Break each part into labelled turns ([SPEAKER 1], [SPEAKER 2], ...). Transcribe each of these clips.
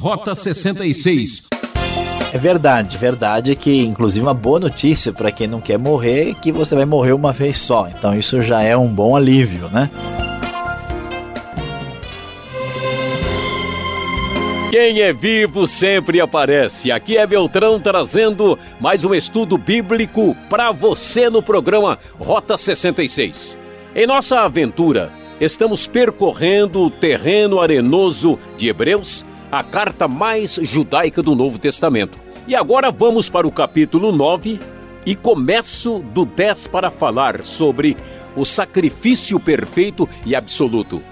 [SPEAKER 1] Rota 66.
[SPEAKER 2] É verdade, verdade que inclusive uma boa notícia para quem não quer morrer é que você vai morrer uma vez só. Então isso já é um bom alívio, né?
[SPEAKER 3] Quem é vivo sempre aparece. Aqui é Beltrão trazendo mais um estudo bíblico para você no programa Rota 66. Em nossa aventura, estamos percorrendo o terreno arenoso de Hebreus a carta mais judaica do Novo Testamento. E agora vamos para o capítulo 9 e começo do 10 para falar sobre o sacrifício perfeito e absoluto.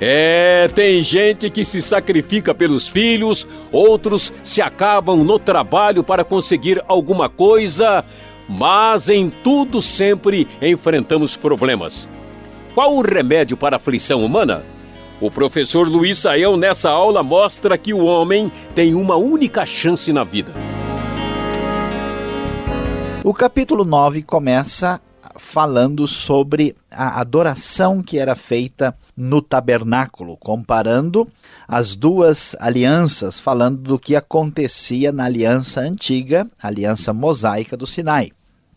[SPEAKER 3] É, tem gente que se sacrifica pelos filhos, outros se acabam no trabalho para conseguir alguma coisa, mas em tudo sempre enfrentamos problemas. Qual o remédio para a aflição humana? O professor Luiz Saião, nessa aula, mostra que o homem tem uma única chance na vida.
[SPEAKER 2] O capítulo 9 começa falando sobre a adoração que era feita no tabernáculo, comparando as duas alianças, falando do que acontecia na aliança antiga, a aliança mosaica do Sinai.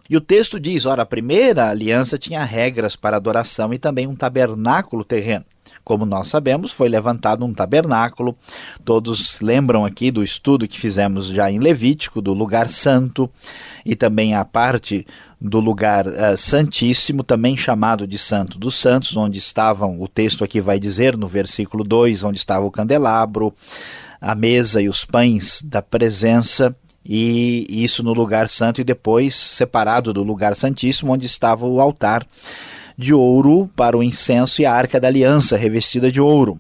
[SPEAKER 2] E o texto diz: ora, a primeira aliança tinha regras para adoração e também um tabernáculo terreno. Como nós sabemos, foi levantado um tabernáculo. Todos lembram aqui do estudo que fizemos já em Levítico, do lugar santo, e também a parte do lugar uh, santíssimo, também chamado de Santo dos Santos, onde estavam, o texto aqui vai dizer no versículo 2, onde estava o candelabro, a mesa e os pães da presença, e isso no lugar santo, e depois separado do lugar santíssimo, onde estava o altar de ouro para o incenso e a arca da aliança revestida de ouro.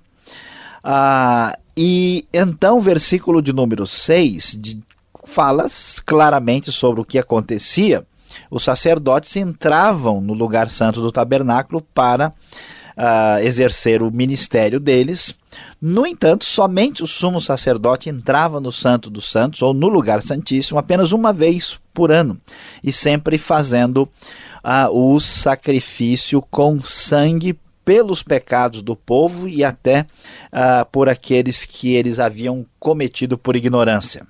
[SPEAKER 2] Ah, e então, versículo de número 6 de, fala claramente sobre o que acontecia. Os sacerdotes entravam no lugar santo do tabernáculo para uh, exercer o ministério deles. No entanto, somente o sumo sacerdote entrava no Santo dos Santos, ou no lugar santíssimo, apenas uma vez por ano, e sempre fazendo ah, o sacrifício com sangue pelos pecados do povo e até ah, por aqueles que eles haviam cometido por ignorância.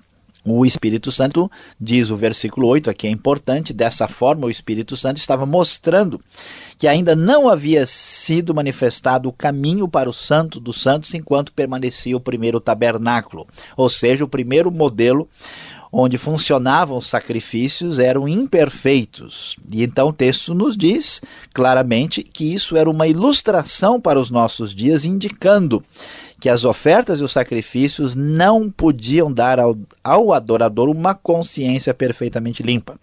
[SPEAKER 2] O Espírito Santo, diz o versículo 8, aqui é importante, dessa forma o Espírito Santo estava mostrando que ainda não havia sido manifestado o caminho para o Santo dos Santos enquanto permanecia o primeiro tabernáculo, ou seja, o primeiro modelo onde funcionavam os sacrifícios eram imperfeitos. E então o texto nos diz claramente que isso era uma ilustração para os nossos dias, indicando que as ofertas e os sacrifícios não podiam dar ao, ao adorador uma consciência perfeitamente limpa.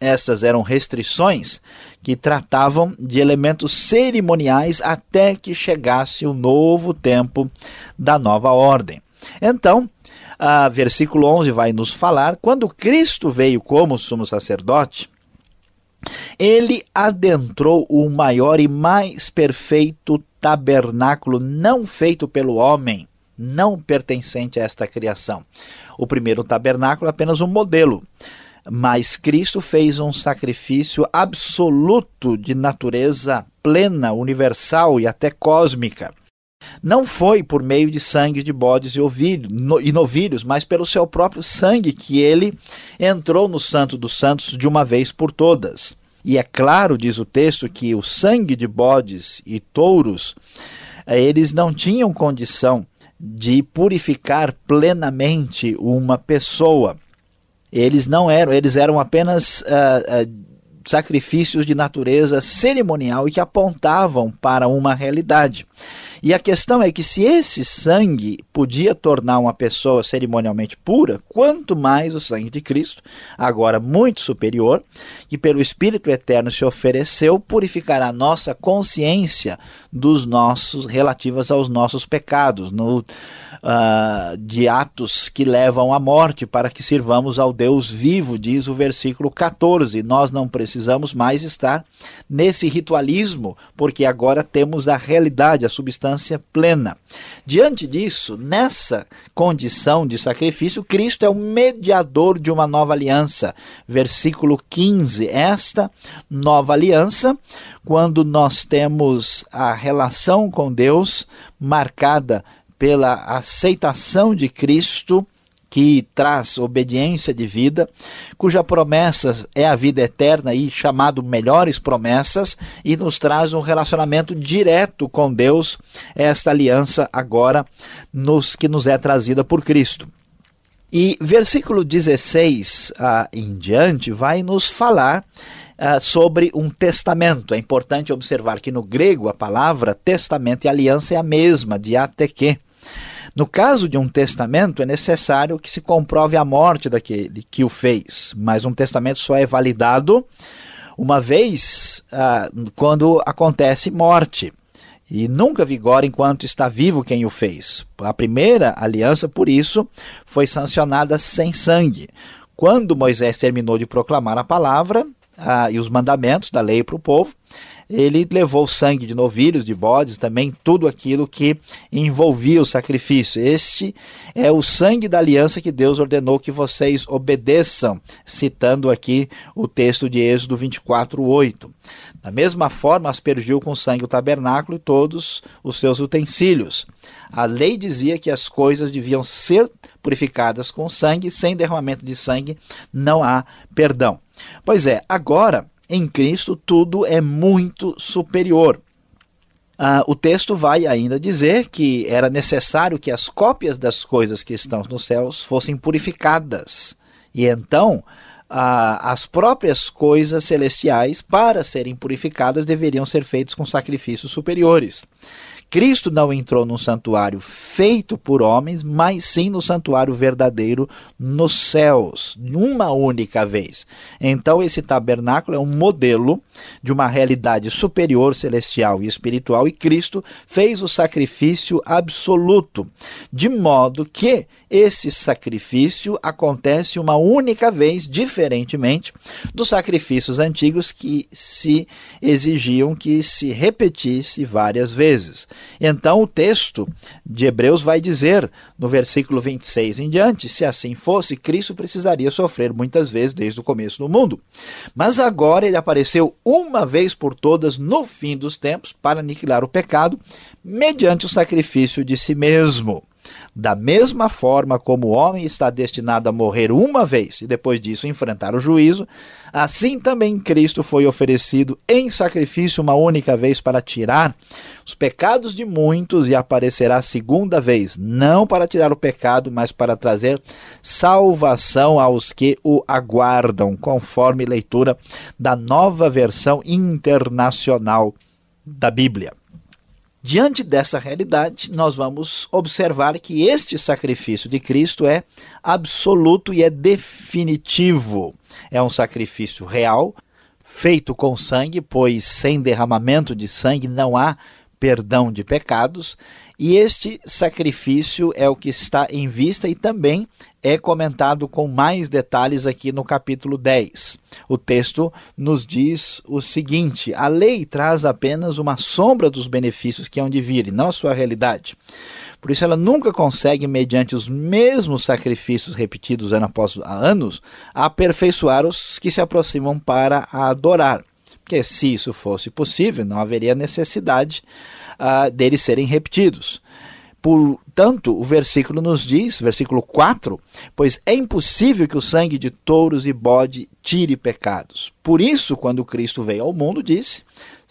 [SPEAKER 2] Essas eram restrições que tratavam de elementos cerimoniais até que chegasse o novo tempo da nova ordem. Então, ah, versículo 11 vai nos falar: quando Cristo veio como sumo sacerdote, ele adentrou o maior e mais perfeito tabernáculo não feito pelo homem, não pertencente a esta criação. O primeiro tabernáculo é apenas um modelo, mas Cristo fez um sacrifício absoluto de natureza plena, universal e até cósmica. Não foi por meio de sangue de bodes e, ovilho, no, e novilhos, mas pelo seu próprio sangue que ele entrou no Santo dos Santos de uma vez por todas. E é claro, diz o texto, que o sangue de bodes e touros, eh, eles não tinham condição de purificar plenamente uma pessoa. Eles não eram, eles eram apenas uh, uh, sacrifícios de natureza cerimonial e que apontavam para uma realidade. E a questão é que se esse sangue podia tornar uma pessoa cerimonialmente pura, quanto mais o sangue de Cristo, agora muito superior, que pelo Espírito Eterno se ofereceu, purificará nossa consciência dos nossos relativas aos nossos pecados, no uh, de atos que levam à morte, para que sirvamos ao Deus vivo, diz o versículo 14. Nós não precisamos mais estar nesse ritualismo, porque agora temos a realidade, a substância plena. Diante disso, nessa condição de sacrifício, Cristo é o mediador de uma nova aliança. Versículo 15. Esta nova aliança, quando nós temos a relação com Deus marcada pela aceitação de Cristo que traz obediência de vida, cuja promessa é a vida eterna e chamado melhores promessas, e nos traz um relacionamento direto com Deus, esta aliança agora nos que nos é trazida por Cristo. E versículo 16 ah, em diante vai nos falar ah, sobre um testamento. É importante observar que no grego a palavra testamento e aliança é a mesma, de ateque. No caso de um testamento, é necessário que se comprove a morte daquele que o fez, mas um testamento só é validado uma vez ah, quando acontece morte. E nunca vigora enquanto está vivo quem o fez. A primeira aliança, por isso, foi sancionada sem sangue. Quando Moisés terminou de proclamar a palavra ah, e os mandamentos da lei para o povo, ele levou sangue de novilhos, de bodes, também tudo aquilo que envolvia o sacrifício. Este é o sangue da aliança que Deus ordenou que vocês obedeçam, citando aqui o texto de Êxodo 24, 8. Da mesma forma, aspergiu com sangue o tabernáculo e todos os seus utensílios. A lei dizia que as coisas deviam ser purificadas com sangue, sem derramamento de sangue não há perdão. Pois é, agora em Cristo tudo é muito superior. Ah, o texto vai ainda dizer que era necessário que as cópias das coisas que estão nos céus fossem purificadas. E então, ah, as próprias coisas celestiais, para serem purificadas, deveriam ser feitas com sacrifícios superiores. Cristo não entrou num santuário feito por homens, mas sim no santuário verdadeiro nos céus, numa única vez. Então, esse tabernáculo é um modelo de uma realidade superior, celestial e espiritual, e Cristo fez o sacrifício absoluto, de modo que esse sacrifício acontece uma única vez, diferentemente dos sacrifícios antigos que se exigiam que se repetisse várias vezes. Então, o texto de Hebreus vai dizer, no versículo 26 em diante, se assim fosse, Cristo precisaria sofrer muitas vezes desde o começo do mundo. Mas agora ele apareceu uma vez por todas no fim dos tempos para aniquilar o pecado, mediante o sacrifício de si mesmo. Da mesma forma como o homem está destinado a morrer uma vez e depois disso enfrentar o juízo, assim também Cristo foi oferecido em sacrifício uma única vez para tirar os pecados de muitos e aparecerá segunda vez, não para tirar o pecado, mas para trazer salvação aos que o aguardam, conforme leitura da nova versão internacional da Bíblia. Diante dessa realidade, nós vamos observar que este sacrifício de Cristo é absoluto e é definitivo. É um sacrifício real, feito com sangue, pois sem derramamento de sangue não há perdão de pecados, e este sacrifício é o que está em vista e também é comentado com mais detalhes aqui no capítulo 10. O texto nos diz o seguinte: a lei traz apenas uma sombra dos benefícios que hão de vir, e não a sua realidade. Por isso, ela nunca consegue, mediante os mesmos sacrifícios repetidos ano após anos, aperfeiçoar os que se aproximam para adorar. Porque se isso fosse possível, não haveria necessidade uh, deles serem repetidos. Portanto, o versículo nos diz, versículo 4, pois é impossível que o sangue de touros e bode tire pecados. Por isso, quando Cristo veio ao mundo, disse: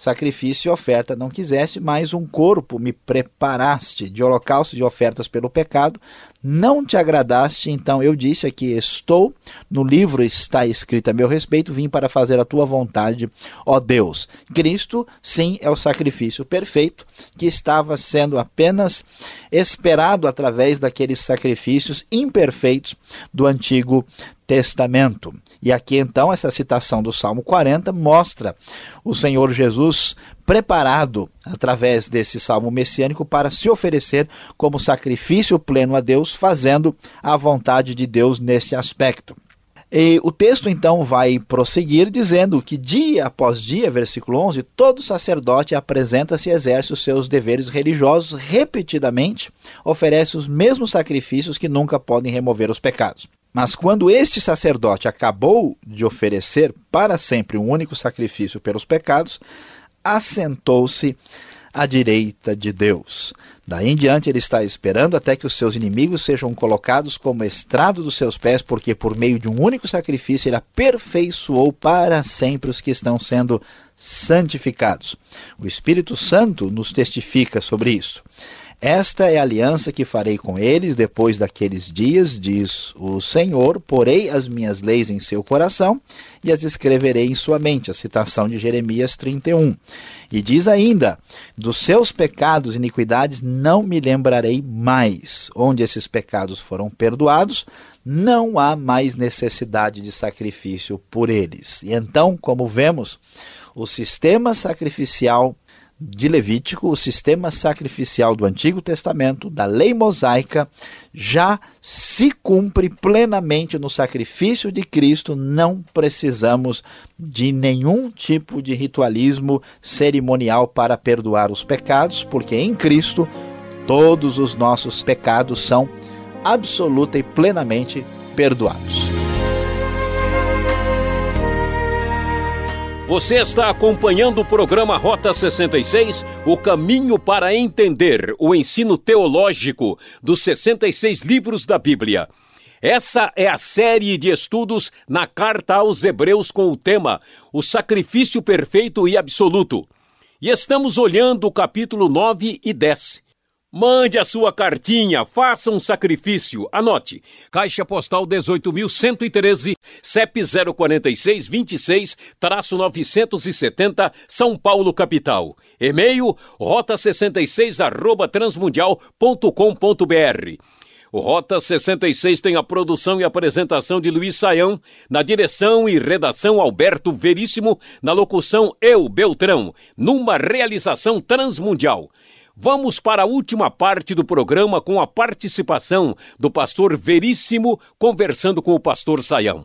[SPEAKER 2] Sacrifício e oferta não quiseste, mas um corpo me preparaste de holocausto de ofertas pelo pecado, não te agradaste, então eu disse aqui: Estou, no livro está escrito a meu respeito, vim para fazer a tua vontade, ó Deus. Cristo, sim, é o sacrifício perfeito que estava sendo apenas esperado através daqueles sacrifícios imperfeitos do Antigo Testamento. E aqui então essa citação do Salmo 40 mostra o Senhor Jesus preparado através desse salmo messiânico para se oferecer como sacrifício pleno a Deus, fazendo a vontade de Deus nesse aspecto. E o texto então vai prosseguir dizendo que dia após dia, versículo 11, todo sacerdote apresenta-se e exerce os seus deveres religiosos repetidamente, oferece os mesmos sacrifícios que nunca podem remover os pecados. Mas quando este sacerdote acabou de oferecer para sempre um único sacrifício pelos pecados, assentou-se à direita de Deus. Daí em diante ele está esperando até que os seus inimigos sejam colocados como estrado dos seus pés, porque por meio de um único sacrifício ele aperfeiçoou para sempre os que estão sendo santificados. O Espírito Santo nos testifica sobre isso. Esta é a aliança que farei com eles depois daqueles dias, diz o Senhor. Porei as minhas leis em seu coração e as escreverei em sua mente. A citação de Jeremias 31. E diz ainda: Dos seus pecados e iniquidades não me lembrarei mais. Onde esses pecados foram perdoados, não há mais necessidade de sacrifício por eles. E então, como vemos, o sistema sacrificial de Levítico, o sistema sacrificial do Antigo Testamento, da lei mosaica, já se cumpre plenamente no sacrifício de Cristo. Não precisamos de nenhum tipo de ritualismo cerimonial para perdoar os pecados, porque em Cristo todos os nossos pecados são absoluta e plenamente perdoados.
[SPEAKER 3] Você está acompanhando o programa Rota 66, o caminho para entender o ensino teológico dos 66 livros da Bíblia. Essa é a série de estudos na carta aos Hebreus com o tema O Sacrifício Perfeito e Absoluto. E estamos olhando o capítulo 9 e 10. Mande a sua cartinha, faça um sacrifício. Anote: Caixa Postal 18.113, CEP 046 26-970, São Paulo, capital. E-mail rota66 arroba transmundial.com.br. O Rota 66 tem a produção e apresentação de Luiz Saião, na direção e redação Alberto Veríssimo, na locução eu, Beltrão, numa realização transmundial. Vamos para a última parte do programa com a participação do pastor Veríssimo conversando com o pastor Saião.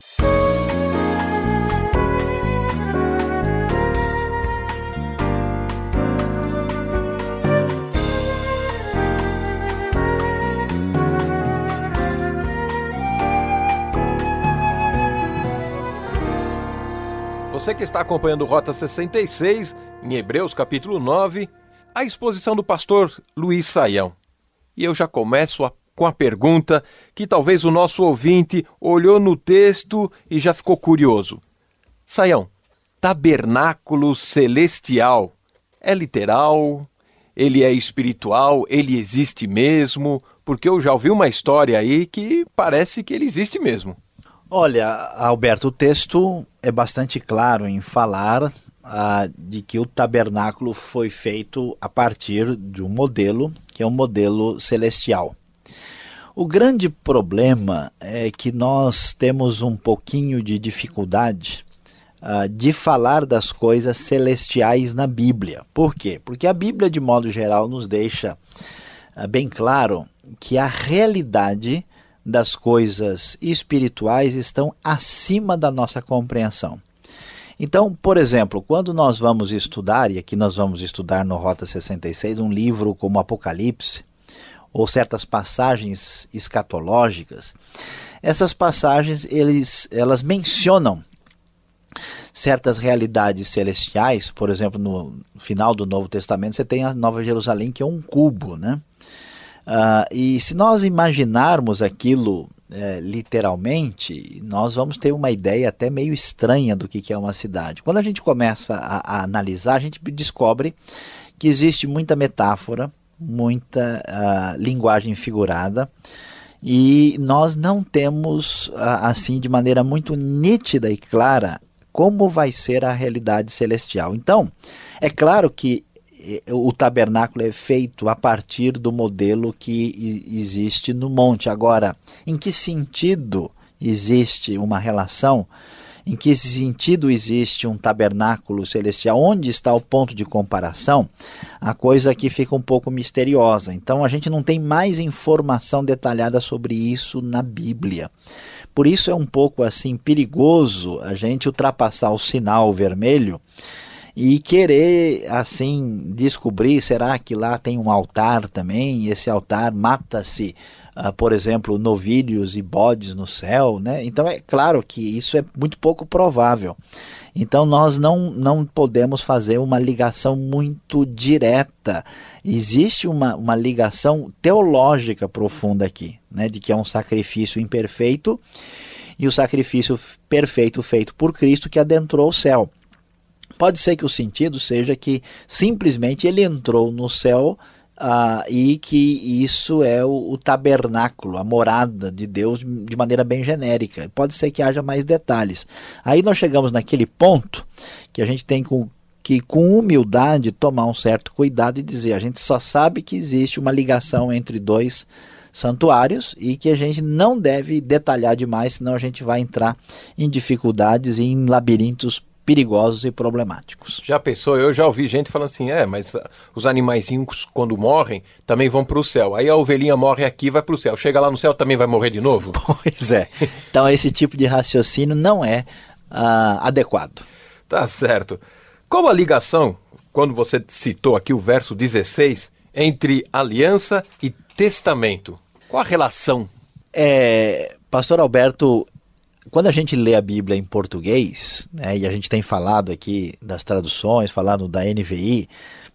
[SPEAKER 4] Você que está acompanhando Rota 66, em Hebreus capítulo 9, a exposição do pastor Luiz Saião. E eu já começo a, com a pergunta que talvez o nosso ouvinte olhou no texto e já ficou curioso. Saião, tabernáculo celestial é literal? Ele é espiritual? Ele existe mesmo? Porque eu já ouvi uma história aí que parece que ele existe mesmo.
[SPEAKER 2] Olha, Alberto, o texto é bastante claro em falar de que o tabernáculo foi feito a partir de um modelo que é um modelo celestial. O grande problema é que nós temos um pouquinho de dificuldade de falar das coisas celestiais na Bíblia. Por quê? Porque a Bíblia, de modo geral, nos deixa bem claro que a realidade das coisas espirituais estão acima da nossa compreensão. Então, por exemplo, quando nós vamos estudar, e aqui nós vamos estudar no Rota 66, um livro como Apocalipse, ou certas passagens escatológicas, essas passagens eles, elas mencionam certas realidades celestiais, por exemplo, no final do Novo Testamento você tem a Nova Jerusalém, que é um cubo, né? Uh, e se nós imaginarmos aquilo é, literalmente, nós vamos ter uma ideia até meio estranha do que, que é uma cidade. Quando a gente começa a, a analisar, a gente descobre que existe muita metáfora, muita uh, linguagem figurada, e nós não temos, uh, assim, de maneira muito nítida e clara, como vai ser a realidade celestial. Então, é claro que o tabernáculo é feito a partir do modelo que existe no monte. Agora, em que sentido existe uma relação? Em que sentido existe um tabernáculo celestial? Onde está o ponto de comparação? A coisa aqui fica um pouco misteriosa. Então a gente não tem mais informação detalhada sobre isso na Bíblia. Por isso é um pouco assim perigoso a gente ultrapassar o sinal vermelho e querer assim descobrir será que lá tem um altar também e esse altar mata-se uh, por exemplo, novilhos e bodes no céu, né? Então é claro que isso é muito pouco provável. Então nós não, não podemos fazer uma ligação muito direta. Existe uma, uma ligação teológica profunda aqui, né? De que é um sacrifício imperfeito e o sacrifício perfeito feito por Cristo que adentrou o céu. Pode ser que o sentido seja que simplesmente ele entrou no céu uh, e que isso é o, o, tabernáculo, a morada de Deus de maneira bem genérica. Pode ser que haja mais detalhes. Aí nós chegamos naquele ponto que a gente tem com, que, com humildade, tomar um certo cuidado e dizer: a gente só sabe que existe uma ligação entre dois santuários e que a gente não deve detalhar demais, senão a gente vai entrar em dificuldades e em labirintos perigosos e problemáticos.
[SPEAKER 4] Já pensou? Eu já ouvi gente falando assim: é, mas ah, os animaizinhos, quando morrem, também vão para o céu. Aí a ovelhinha morre aqui e vai para o céu. Chega lá no céu também vai morrer de novo?
[SPEAKER 2] Pois é. Então esse tipo de raciocínio não é uh, adequado.
[SPEAKER 4] Tá certo. Qual a ligação, quando você citou aqui o verso 16, entre aliança e testamento? Qual a relação?
[SPEAKER 2] É, Pastor Alberto, quando a gente lê a Bíblia em português, né, e a gente tem falado aqui das traduções, falado da NVI,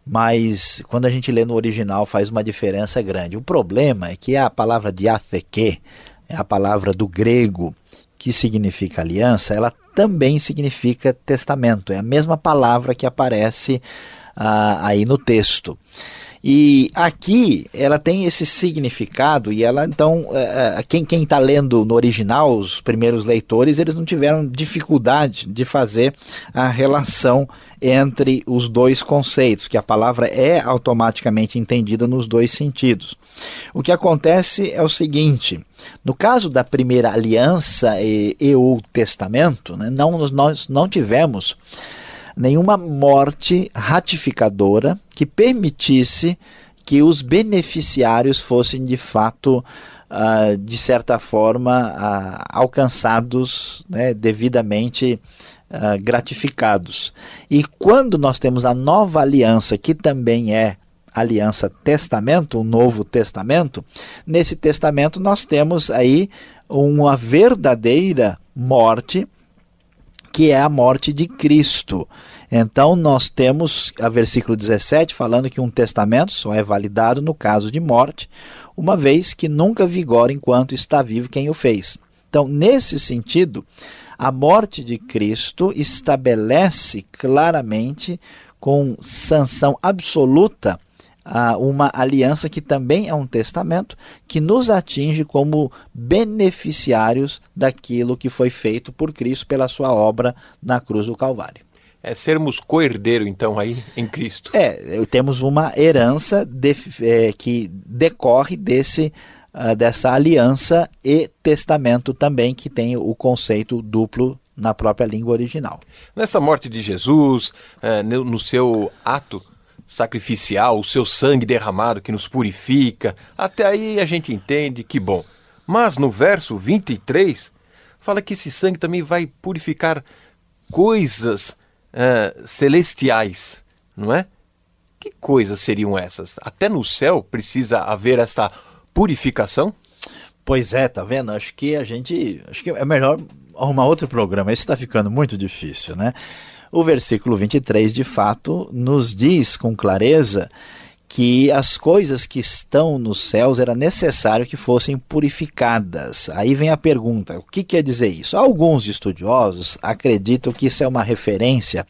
[SPEAKER 2] mas quando a gente lê no original faz uma diferença grande. O problema é que a palavra diatheke, é a palavra do grego que significa aliança, ela também significa testamento. É a mesma palavra que aparece ah, aí no texto. E aqui ela tem esse significado e ela então é, é, quem quem está lendo no original os primeiros leitores eles não tiveram dificuldade de fazer a relação entre os dois conceitos que a palavra é automaticamente entendida nos dois sentidos. O que acontece é o seguinte: no caso da primeira aliança e, e o testamento, né, não nós não tivemos nenhuma morte ratificadora que permitisse que os beneficiários fossem de fato, uh, de certa forma, uh, alcançados né, devidamente uh, gratificados. E quando nós temos a nova aliança, que também é aliança testamento, o novo testamento, nesse testamento nós temos aí uma verdadeira morte que é a morte de Cristo. Então nós temos a versículo 17 falando que um testamento só é validado no caso de morte, uma vez que nunca vigora enquanto está vivo quem o fez. Então, nesse sentido, a morte de Cristo estabelece claramente com sanção absoluta uma aliança que também é um testamento que nos atinge como beneficiários daquilo que foi feito por Cristo pela sua obra na cruz do Calvário.
[SPEAKER 4] É sermos co-herdeiro, então, aí em Cristo.
[SPEAKER 2] É, temos uma herança de, é, que decorre desse, uh, dessa aliança e testamento também, que tem o conceito duplo na própria língua original.
[SPEAKER 4] Nessa morte de Jesus, é, no seu ato sacrificial, o seu sangue derramado que nos purifica. Até aí a gente entende que bom. Mas no verso 23, fala que esse sangue também vai purificar coisas uh, celestiais, não é? Que coisas seriam essas? Até no céu precisa haver essa purificação?
[SPEAKER 2] Pois é, tá vendo? Acho que a gente. Acho que é melhor arrumar outro programa. Isso está ficando muito difícil, né? O versículo 23 de fato nos diz com clareza que as coisas que estão nos céus era necessário que fossem purificadas. Aí vem a pergunta: o que quer dizer isso? Alguns estudiosos acreditam que isso é uma referência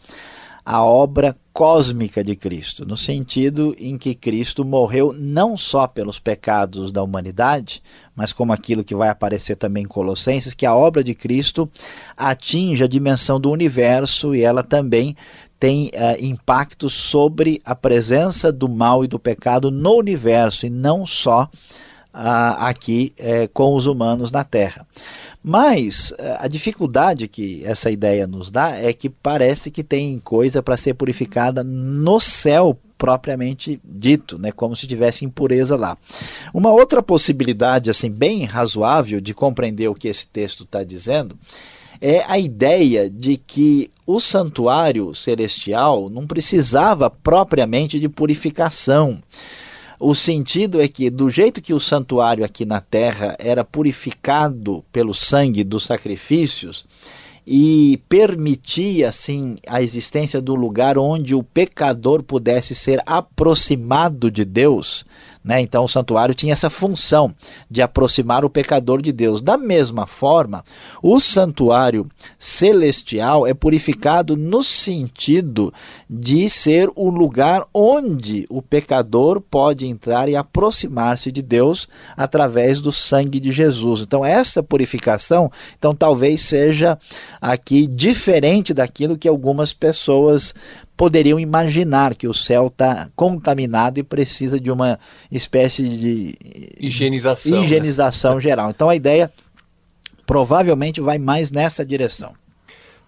[SPEAKER 2] à obra cósmica de Cristo, no sentido em que Cristo morreu não só pelos pecados da humanidade, mas como aquilo que vai aparecer também em Colossenses, que a obra de Cristo atinge a dimensão do universo e ela também tem uh, impacto sobre a presença do mal e do pecado no universo e não só aqui uh, com os humanos na Terra. Mas eh, a dificuldade que essa ideia nos dá é que parece que tem coisa para ser purificada no céu propriamente dito, né, como se tivesse impureza lá. Uma outra possibilidade assim bem razoável de compreender o que esse texto está dizendo é a ideia de que o santuário celestial não precisava propriamente de purificação O sentido é que, do jeito que o santuário aqui na terra era purificado pelo sangue dos sacrifícios, e permitia assim a existência do lugar onde o pecador pudesse ser aproximado de Deus, né? Então o santuário tinha essa função de aproximar o pecador de Deus. Da mesma forma, o santuário celestial é purificado no sentido de ser o lugar onde o pecador pode entrar e aproximar-se de Deus através do sangue de Jesus. Então essa purificação, então talvez seja aqui diferente daquilo que algumas pessoas poderiam imaginar que o céu está contaminado e precisa de uma espécie de
[SPEAKER 4] higienização,
[SPEAKER 2] né? higienização né? geral. Então a ideia provavelmente vai mais nessa direção.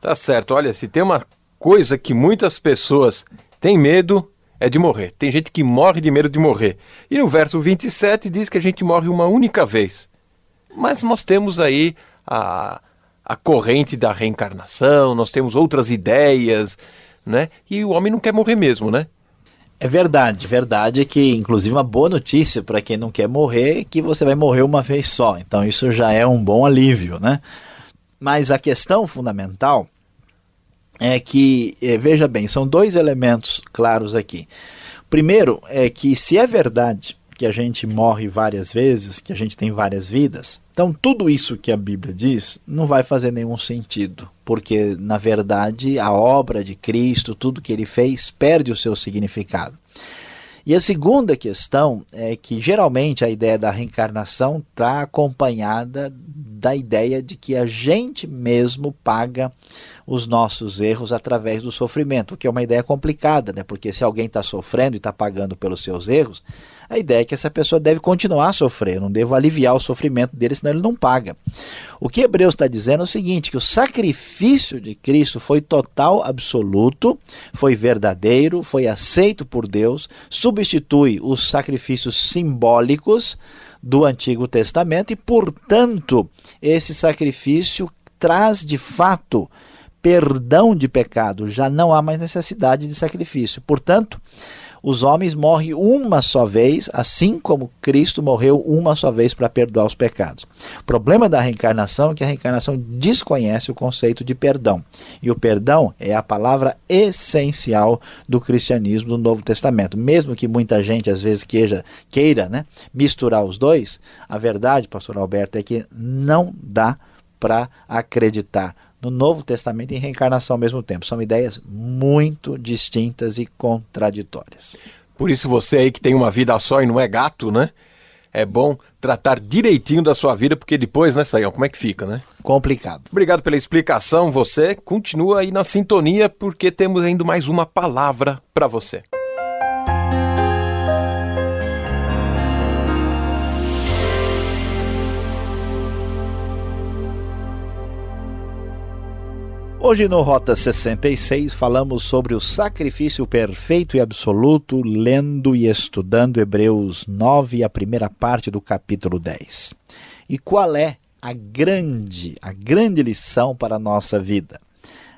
[SPEAKER 4] Tá certo. Olha, se tem uma coisa que muitas pessoas têm medo é de morrer. Tem gente que morre de medo de morrer. E no verso 27 diz que a gente morre uma única vez. Mas nós temos aí a, a corrente da reencarnação, nós temos outras ideias né? E o homem não quer morrer mesmo, né?
[SPEAKER 2] É verdade, verdade é que, inclusive, uma boa notícia para quem não quer morrer é que você vai morrer uma vez só. Então, isso já é um bom alívio, né? Mas a questão fundamental é que, eh, veja bem, são dois elementos claros aqui. Primeiro é que, se é verdade que a gente morre várias vezes, que a gente tem várias vidas, então tudo isso que a Bíblia diz não vai fazer nenhum sentido porque na verdade a obra de Cristo, tudo que ele fez, perde o seu significado. E a segunda questão é que geralmente a ideia da reencarnação está acompanhada da ideia de que a gente mesmo paga os nossos erros através do sofrimento, que é uma ideia complicada, né? porque se alguém está sofrendo e está pagando pelos seus erros, a ideia é que essa pessoa deve continuar a sofrer, eu não devo aliviar o sofrimento dele, senão ele não paga. O que Hebreus está dizendo é o seguinte: que o sacrifício de Cristo foi total, absoluto, foi verdadeiro, foi aceito por Deus, substitui os sacrifícios simbólicos do Antigo Testamento e, portanto, esse sacrifício traz de fato perdão de pecado, já não há mais necessidade de sacrifício. Portanto, os homens morrem uma só vez, assim como Cristo morreu uma só vez para perdoar os pecados. O problema da reencarnação é que a reencarnação desconhece o conceito de perdão. E o perdão é a palavra essencial do cristianismo do Novo Testamento. Mesmo que muita gente às vezes queira, né, misturar os dois, a verdade, pastor Alberto, é que não dá para acreditar no Novo Testamento e reencarnação ao mesmo tempo. São ideias muito distintas e contraditórias.
[SPEAKER 4] Por isso você aí que tem uma vida só e não é gato, né? É bom tratar direitinho da sua vida, porque depois, né, Saião, como é que fica, né?
[SPEAKER 2] Complicado.
[SPEAKER 4] Obrigado pela explicação. Você continua aí na sintonia, porque temos ainda mais uma palavra para você.
[SPEAKER 2] Hoje no Rota 66 falamos sobre o sacrifício perfeito e absoluto, lendo e estudando Hebreus 9, a primeira parte do capítulo 10. E qual é a grande, a grande lição para a nossa vida?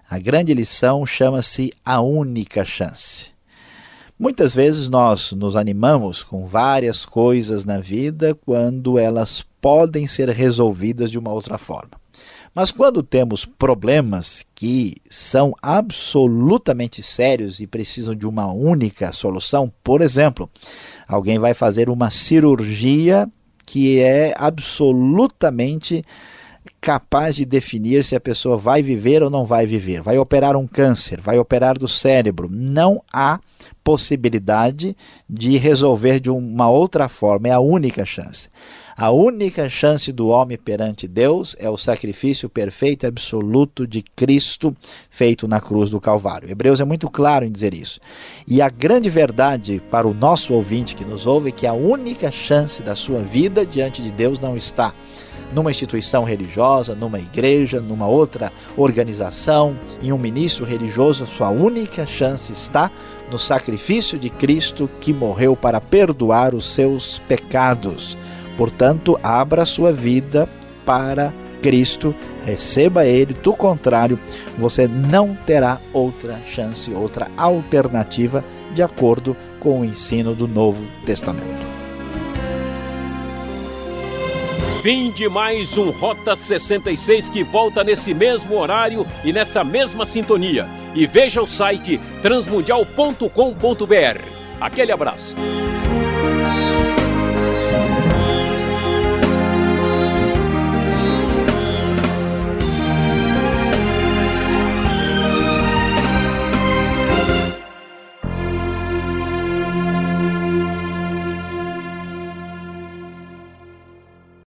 [SPEAKER 2] A grande lição chama-se a única chance. Muitas vezes nós nos animamos com várias coisas na vida quando elas podem ser resolvidas de uma outra forma. Mas quando temos problemas que são absolutamente sérios e precisam de uma única solução, por exemplo, alguém vai fazer uma cirurgia que é absolutamente capaz de definir se a pessoa vai viver ou não vai viver. Vai operar um câncer, vai operar do cérebro. Não há possibilidade de resolver de uma outra forma, é a única chance. A única chance do homem perante Deus é o sacrifício perfeito e absoluto de Cristo feito na cruz do Calvário. Hebreus é muito claro em dizer isso. E a grande verdade para o nosso ouvinte que nos ouve é que a única chance da sua vida diante de Deus não está numa instituição religiosa, numa igreja, numa outra organização, em um ministro religioso, sua única chance está no sacrifício de Cristo que morreu para perdoar os seus pecados. Portanto, abra sua vida para Cristo, receba Ele, do contrário, você não terá outra chance, outra alternativa de acordo com o ensino do Novo Testamento.
[SPEAKER 3] Fim de mais um Rota 66 que volta nesse mesmo horário e nessa mesma sintonia. E veja o site transmundial.com.br. Aquele abraço.